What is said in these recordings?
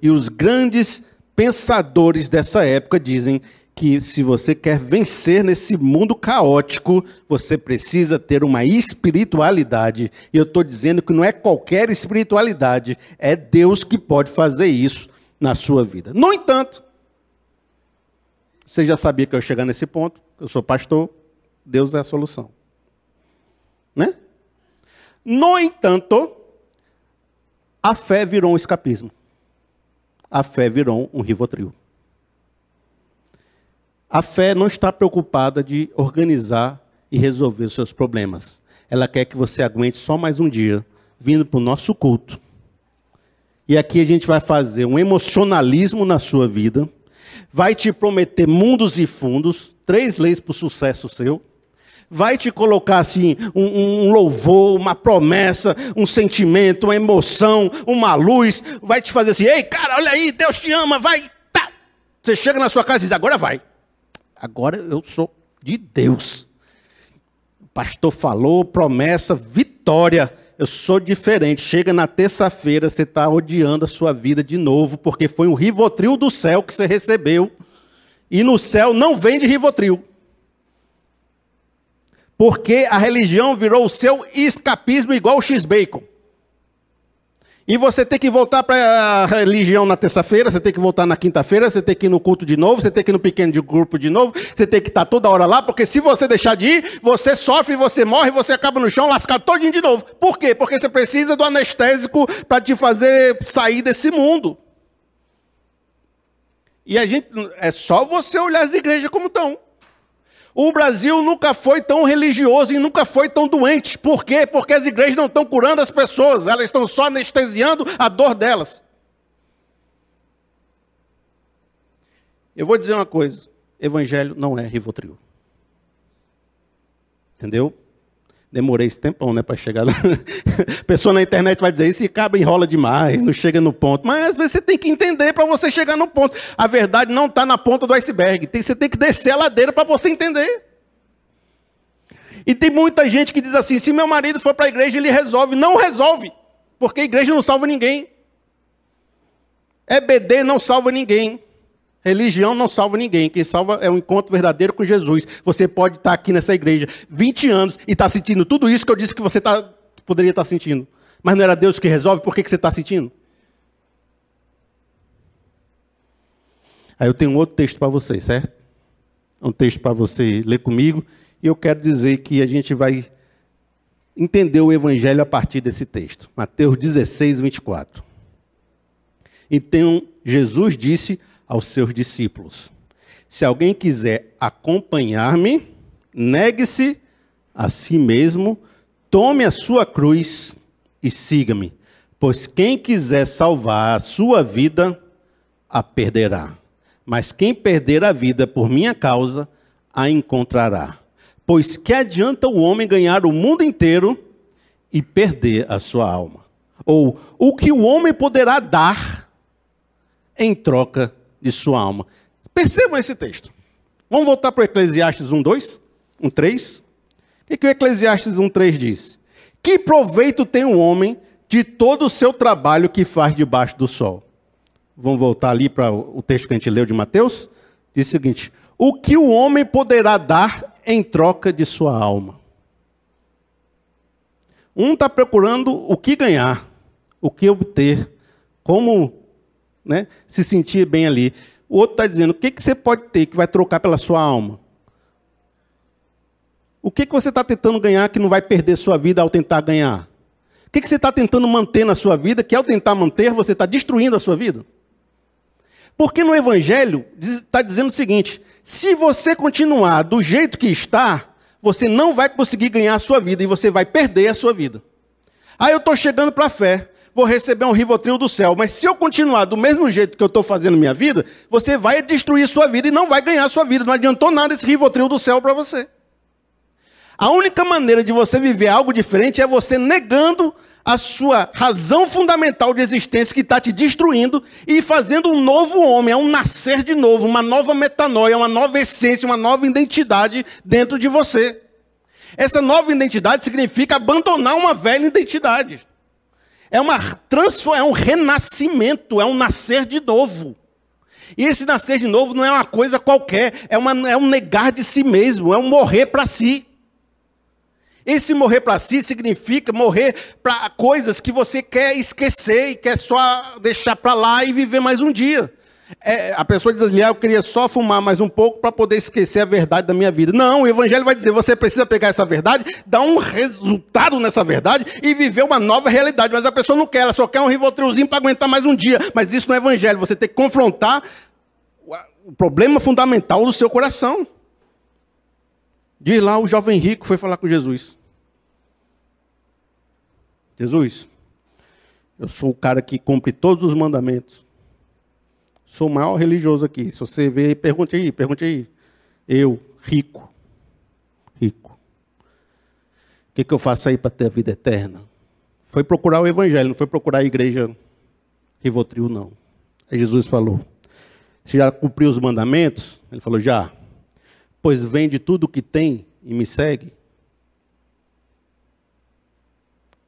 e os grandes pensadores dessa época dizem que se você quer vencer nesse mundo caótico, você precisa ter uma espiritualidade. E eu estou dizendo que não é qualquer espiritualidade, é Deus que pode fazer isso na sua vida. No entanto, você já sabia que eu ia chegar nesse ponto, eu sou pastor, Deus é a solução. Né? No entanto, a fé virou um escapismo. A fé virou um rivotril. A fé não está preocupada de organizar e resolver os seus problemas. Ela quer que você aguente só mais um dia, vindo para o nosso culto. E aqui a gente vai fazer um emocionalismo na sua vida, vai te prometer mundos e fundos, três leis para o sucesso seu, vai te colocar assim um, um, louvor, uma promessa, um sentimento, uma emoção, uma luz, vai te fazer assim, ei cara, olha aí, Deus te ama, vai, tá. Você chega na sua casa e diz, agora vai. Agora eu sou de Deus. O pastor falou, promessa, vitória. Eu sou diferente. Chega na terça-feira, você está odiando a sua vida de novo, porque foi um rivotril do céu que você recebeu. E no céu não vem de rivotril. Porque a religião virou o seu escapismo igual o X-Bacon. E você tem que voltar para a religião na terça-feira, você tem que voltar na quinta-feira, você tem que ir no culto de novo, você tem que ir no pequeno de grupo de novo, você tem que estar toda hora lá, porque se você deixar de ir, você sofre, você morre, você acaba no chão lascado todinho de novo. Por quê? Porque você precisa do anestésico para te fazer sair desse mundo. E a gente é só você olhar as igrejas como estão. O Brasil nunca foi tão religioso e nunca foi tão doente. Por quê? Porque as igrejas não estão curando as pessoas, elas estão só anestesiando a dor delas. Eu vou dizer uma coisa: evangelho não é rivotril. Entendeu? Demorei esse tempão, né, para chegar lá. Pessoa na internet vai dizer, isso acaba enrola demais, não chega no ponto. Mas às vezes você tem que entender para você chegar no ponto. A verdade não está na ponta do iceberg. Você tem que descer a ladeira para você entender. E tem muita gente que diz assim: se meu marido for para a igreja, ele resolve. Não resolve, porque a igreja não salva ninguém. EBD não salva ninguém. Religião não salva ninguém. Quem salva é o um encontro verdadeiro com Jesus. Você pode estar aqui nessa igreja 20 anos e estar tá sentindo tudo isso que eu disse que você tá, poderia estar tá sentindo. Mas não era Deus que resolve, por que, que você está sentindo? Aí eu tenho um outro texto para você, certo? Um texto para você ler comigo. E eu quero dizer que a gente vai entender o evangelho a partir desse texto. Mateus 16, 24. Então, Jesus disse aos seus discípulos: Se alguém quiser acompanhar-me, negue-se a si mesmo, tome a sua cruz e siga-me. Pois quem quiser salvar a sua vida, a perderá. Mas quem perder a vida por minha causa, a encontrará. Pois que adianta o homem ganhar o mundo inteiro e perder a sua alma? Ou o que o homem poderá dar em troca de sua alma. Percebam esse texto. Vamos voltar para Eclesiastes 1, 2? 1, 3? O que, o Eclesiastes 1, 3 diz? Que proveito tem o um homem de todo o seu trabalho que faz debaixo do sol? Vamos voltar ali para o texto que a gente leu de Mateus? Diz o seguinte: O que o homem poderá dar em troca de sua alma? Um está procurando o que ganhar, o que obter, como né, se sentir bem ali. O outro está dizendo: o que, que você pode ter que vai trocar pela sua alma? O que, que você está tentando ganhar que não vai perder sua vida ao tentar ganhar? O que, que você está tentando manter na sua vida que ao tentar manter você está destruindo a sua vida? Porque no Evangelho está dizendo o seguinte: se você continuar do jeito que está, você não vai conseguir ganhar a sua vida e você vai perder a sua vida. Aí eu estou chegando para a fé vou receber um rivotril do céu. Mas se eu continuar do mesmo jeito que eu estou fazendo minha vida, você vai destruir sua vida e não vai ganhar sua vida. Não adiantou nada esse rivotril do céu para você. A única maneira de você viver algo diferente é você negando a sua razão fundamental de existência que está te destruindo e fazendo um novo homem, é um nascer de novo, uma nova metanoia, uma nova essência, uma nova identidade dentro de você. Essa nova identidade significa abandonar uma velha identidade. É, uma transform... é um renascimento, é um nascer de novo. E esse nascer de novo não é uma coisa qualquer, é, uma, é um negar de si mesmo, é um morrer para si. Esse morrer para si significa morrer para coisas que você quer esquecer e quer só deixar para lá e viver mais um dia. É, a pessoa diz assim, ah, eu queria só fumar mais um pouco para poder esquecer a verdade da minha vida. Não, o Evangelho vai dizer, você precisa pegar essa verdade, dar um resultado nessa verdade e viver uma nova realidade. Mas a pessoa não quer, ela só quer um rivotrilzinho para aguentar mais um dia. Mas isso não é Evangelho, você tem que confrontar o problema fundamental do seu coração. Diz lá, o jovem rico foi falar com Jesus. Jesus, eu sou o cara que cumpre todos os mandamentos. Sou o maior religioso aqui. Se você ver, pergunte aí, pergunte aí. Eu, rico. Rico. O que, que eu faço aí para ter a vida eterna? Foi procurar o evangelho, não foi procurar a igreja Rivotril, não. Aí Jesus falou: Você já cumpriu os mandamentos? Ele falou: Já. Pois vende tudo o que tem e me segue.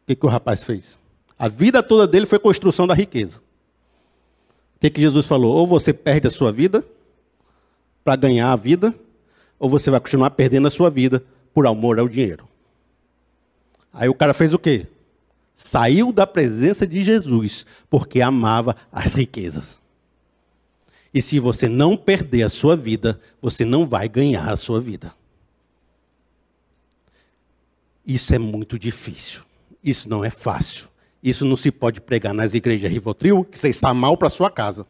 O que, que o rapaz fez? A vida toda dele foi construção da riqueza. O que, que Jesus falou? Ou você perde a sua vida para ganhar a vida, ou você vai continuar perdendo a sua vida por amor ao dinheiro. Aí o cara fez o quê? Saiu da presença de Jesus porque amava as riquezas. E se você não perder a sua vida, você não vai ganhar a sua vida. Isso é muito difícil. Isso não é fácil. Isso não se pode pregar nas igrejas Rivotril, que você está mal para sua casa.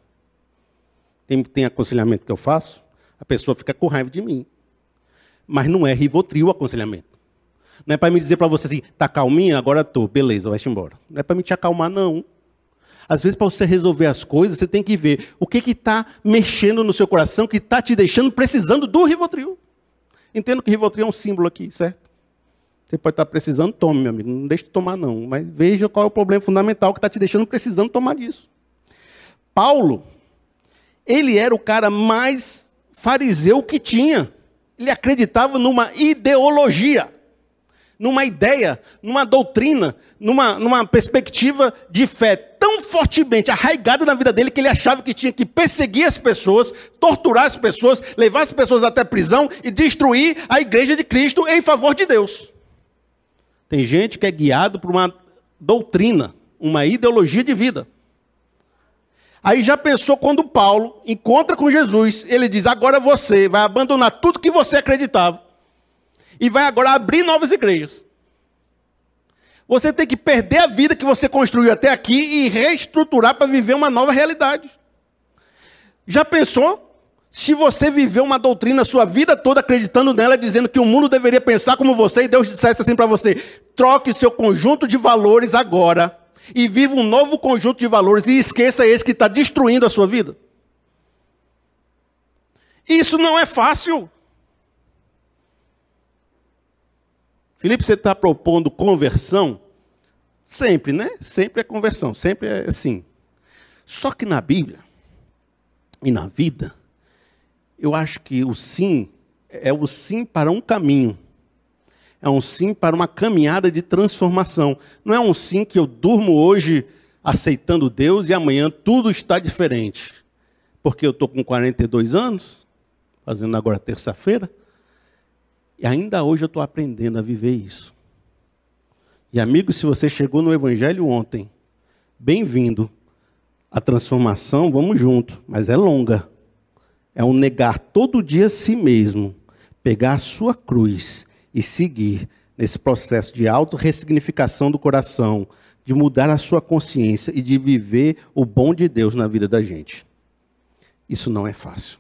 Tem, tem aconselhamento que eu faço, a pessoa fica com raiva de mim. Mas não é Rivotril o aconselhamento. Não é para me dizer para você assim, tá calminha, agora tô, beleza, vai embora. Não é para me te acalmar, não. Às vezes, para você resolver as coisas, você tem que ver o que está mexendo no seu coração, que está te deixando precisando do Rivotril. Entendo que Rivotril é um símbolo aqui, certo? Você pode estar precisando, tome, meu amigo. Não deixe de tomar, não. Mas veja qual é o problema fundamental que está te deixando precisando tomar disso. Paulo, ele era o cara mais fariseu que tinha. Ele acreditava numa ideologia, numa ideia, numa doutrina, numa, numa perspectiva de fé tão fortemente arraigada na vida dele que ele achava que tinha que perseguir as pessoas, torturar as pessoas, levar as pessoas até prisão e destruir a igreja de Cristo em favor de Deus. Tem gente que é guiado por uma doutrina, uma ideologia de vida. Aí já pensou quando Paulo encontra com Jesus, ele diz: agora você vai abandonar tudo que você acreditava e vai agora abrir novas igrejas. Você tem que perder a vida que você construiu até aqui e reestruturar para viver uma nova realidade. Já pensou? Se você viveu uma doutrina sua vida toda acreditando nela, dizendo que o mundo deveria pensar como você, e Deus dissesse assim para você: troque seu conjunto de valores agora e viva um novo conjunto de valores e esqueça esse que está destruindo a sua vida. Isso não é fácil. Felipe, você está propondo conversão? Sempre, né? Sempre é conversão, sempre é assim. Só que na Bíblia e na vida, eu acho que o sim é o sim para um caminho. É um sim para uma caminhada de transformação. Não é um sim que eu durmo hoje aceitando Deus e amanhã tudo está diferente. Porque eu estou com 42 anos, fazendo agora terça-feira, e ainda hoje eu estou aprendendo a viver isso. E amigo, se você chegou no Evangelho ontem, bem-vindo. A transformação, vamos junto, mas é longa é um negar todo dia a si mesmo, pegar a sua cruz e seguir nesse processo de auto-ressignificação do coração, de mudar a sua consciência e de viver o bom de Deus na vida da gente. Isso não é fácil.